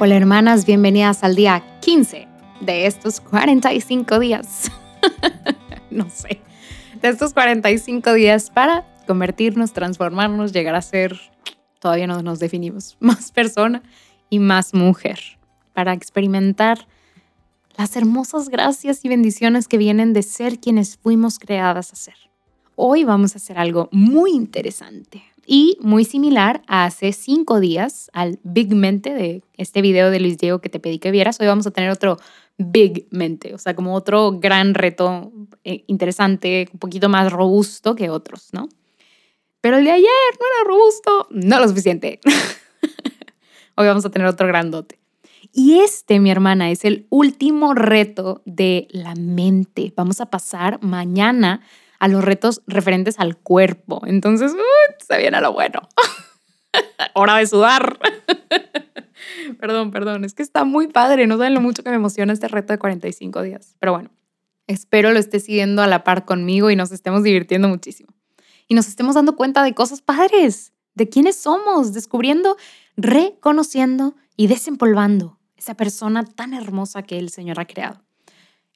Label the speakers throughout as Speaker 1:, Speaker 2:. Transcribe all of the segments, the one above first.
Speaker 1: Hola hermanas, bienvenidas al día 15 de estos 45 días. no sé, de estos 45 días para convertirnos, transformarnos, llegar a ser, todavía no nos definimos, más persona y más mujer, para experimentar las hermosas gracias y bendiciones que vienen de ser quienes fuimos creadas a ser. Hoy vamos a hacer algo muy interesante y muy similar a hace cinco días al Big Mente de este video de Luis Diego que te pedí que vieras. Hoy vamos a tener otro Big Mente, o sea, como otro gran reto eh, interesante, un poquito más robusto que otros, ¿no? Pero el de ayer no era robusto, no lo suficiente. Hoy vamos a tener otro grandote. Y este, mi hermana, es el último reto de la mente. Vamos a pasar mañana a los retos referentes al cuerpo. Entonces, se viene lo bueno. Hora de sudar. perdón, perdón, es que está muy padre. No saben lo mucho que me emociona este reto de 45 días. Pero bueno, espero lo esté siguiendo a la par conmigo y nos estemos divirtiendo muchísimo. Y nos estemos dando cuenta de cosas padres, de quiénes somos, descubriendo, reconociendo y desempolvando esa persona tan hermosa que el Señor ha creado.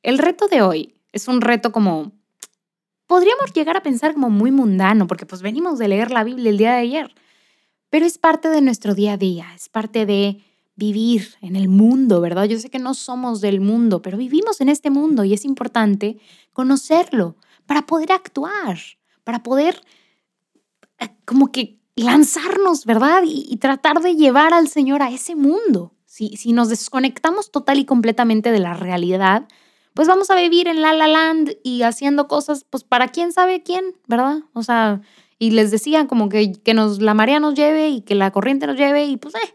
Speaker 1: El reto de hoy es un reto como podríamos llegar a pensar como muy mundano, porque pues venimos de leer la Biblia el día de ayer, pero es parte de nuestro día a día, es parte de vivir en el mundo, ¿verdad? Yo sé que no somos del mundo, pero vivimos en este mundo y es importante conocerlo para poder actuar, para poder eh, como que lanzarnos, ¿verdad? Y, tratar de llevar al Señor a ese mundo. Si, si nos desconectamos total y completamente de la realidad, pues vamos a vivir en La La Land y haciendo cosas, pues para quién sabe quién, ¿verdad? O sea, y les decía como que, que nos, la marea nos lleve y que la corriente nos lleve y pues, eh,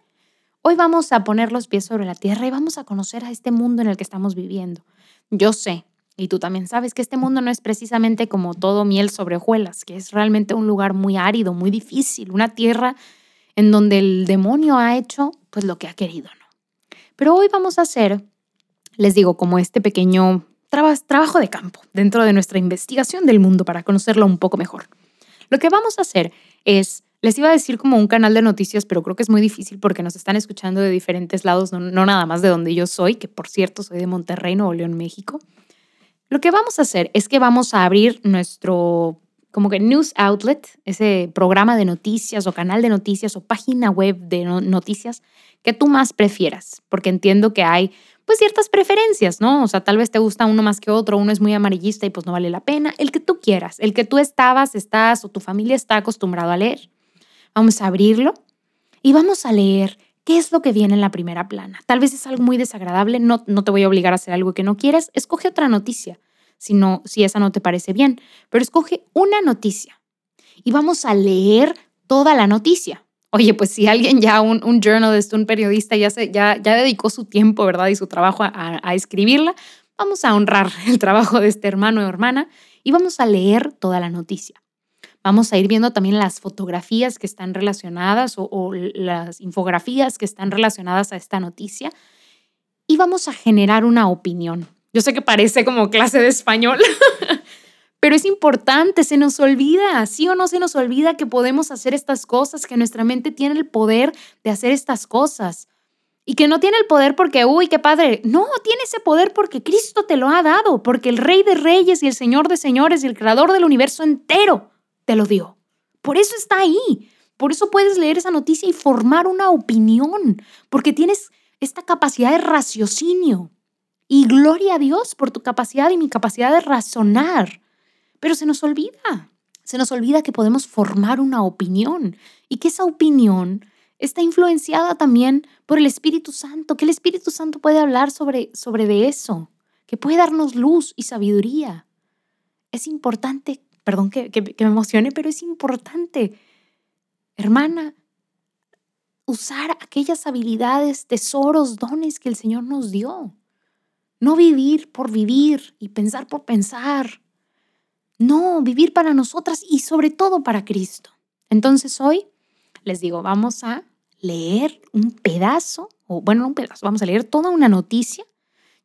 Speaker 1: hoy vamos a poner los pies sobre la tierra y vamos a conocer a este mundo en el que estamos viviendo. Yo sé, y tú también sabes que este mundo no es precisamente como todo miel sobre hojuelas, que es realmente un lugar muy árido, muy difícil, una tierra en donde el demonio ha hecho pues lo que ha querido, ¿no? Pero hoy vamos a hacer les digo, como este pequeño trabajo de campo dentro de nuestra investigación del mundo para conocerlo un poco mejor. Lo que vamos a hacer es, les iba a decir como un canal de noticias, pero creo que es muy difícil porque nos están escuchando de diferentes lados, no, nada más de donde yo soy, que por cierto soy de Monterrey, Nuevo León, México. Lo que vamos a hacer es que vamos a abrir nuestro como que news outlet, ese programa de noticias o canal de noticias o página web de noticias que tú más prefieras, porque entiendo que hay pues ciertas preferencias, ¿no? O sea, tal vez te gusta uno más que otro, uno es muy amarillista y pues no vale la pena, el que tú quieras, el que tú estabas, estás o tu familia está acostumbrado a leer. Vamos a abrirlo y vamos a leer qué es lo que viene en la primera plana. Tal vez es algo muy desagradable, no, no te voy a obligar a hacer algo que no quieres, escoge otra noticia, si, no, si esa no te parece bien, pero escoge una noticia y vamos a leer toda la noticia. Oye, pues si alguien ya, un, un journalist, un periodista, ya, se, ya, ya dedicó su tiempo, ¿verdad? Y su trabajo a, escribirla, vamos a honrar el trabajo de este hermano o hermana y vamos a leer toda la noticia. Vamos a ir viendo también las fotografías que están relacionadas o, o, las infografías que están relacionadas a esta noticia y vamos a generar una opinión. Yo sé que parece como clase de español, Pero es importante, se nos olvida, sí o no se nos olvida que podemos hacer estas cosas, que nuestra mente tiene el poder de hacer estas cosas. Y que no tiene el poder porque, uy, qué padre. No, tiene ese poder porque Cristo te lo ha dado, porque el Rey de Reyes y el Señor de Señores y el Creador del universo entero te lo dio. Por eso está ahí. Por eso puedes leer esa noticia y formar una opinión, porque tienes esta capacidad de raciocinio. Y gloria a Dios por tu capacidad y mi capacidad de razonar. Pero se nos olvida, se nos olvida que podemos formar una opinión y que esa opinión está influenciada también por el Espíritu Santo, que el Espíritu Santo puede hablar sobre, sobre de eso, que puede darnos luz y sabiduría. Es importante, perdón que, que, que me emocione, pero es importante, hermana, usar aquellas habilidades, tesoros, dones que el Señor nos dio. No vivir por vivir y pensar por pensar, no, vivir para nosotras y sobre todo para Cristo. Entonces hoy les digo, vamos a leer un pedazo, o bueno, no un pedazo, vamos a leer toda una noticia,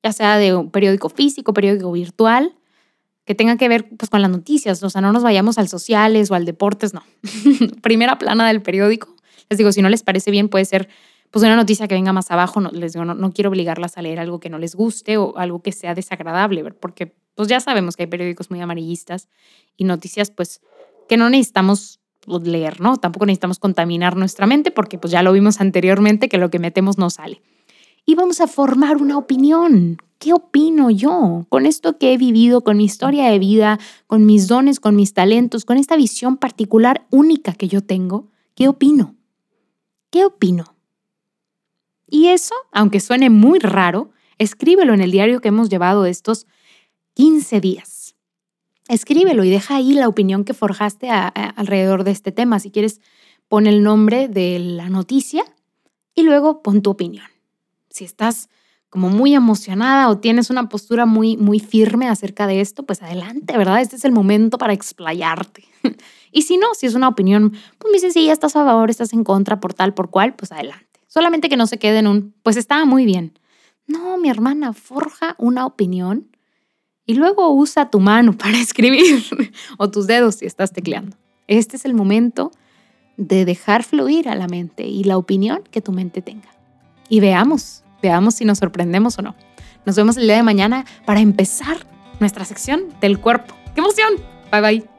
Speaker 1: ya sea de un periódico físico, periódico virtual, que tenga que ver pues, con las noticias. O sea, no nos vayamos al sociales o al deportes, no. Primera plana del periódico. Les digo, si no les parece bien, puede ser pues una noticia que venga más abajo. No, les digo, no, no quiero obligarlas a leer algo que no les guste o algo que sea desagradable, porque pues ya sabemos que hay periódicos muy amarillistas y noticias pues que no necesitamos pues, leer, ¿no? Tampoco necesitamos contaminar nuestra mente porque pues ya lo vimos anteriormente que lo que metemos no sale. Y vamos a formar una opinión. ¿Qué opino yo con esto que he vivido, con mi historia de vida, con mis dones, con mis talentos, con esta visión particular única que yo tengo? ¿Qué opino? ¿Qué opino? Y eso, aunque suene muy raro, escríbelo en el diario que hemos llevado estos 15 días. Escríbelo y deja ahí la opinión que forjaste alrededor de este tema. Si quieres, pon el nombre de la noticia y luego pon tu opinión. Si estás como muy emocionada o tienes una postura muy, muy firme acerca de esto, pues adelante, ¿verdad? Este es el momento para explayarte. y si no, si es una opinión pues muy sencilla, estás a favor, estás en contra, por tal, por cual, pues adelante. Solamente que no se quede en un, pues estaba muy bien. No, mi hermana, forja una opinión y luego usa tu mano para escribir o tus dedos si estás tecleando. Este es el momento de dejar fluir a la mente y la opinión que tu mente tenga. Y veamos, veamos si nos sorprendemos o no. Nos vemos el día de mañana para empezar nuestra sección del cuerpo. ¡Qué emoción! Bye bye.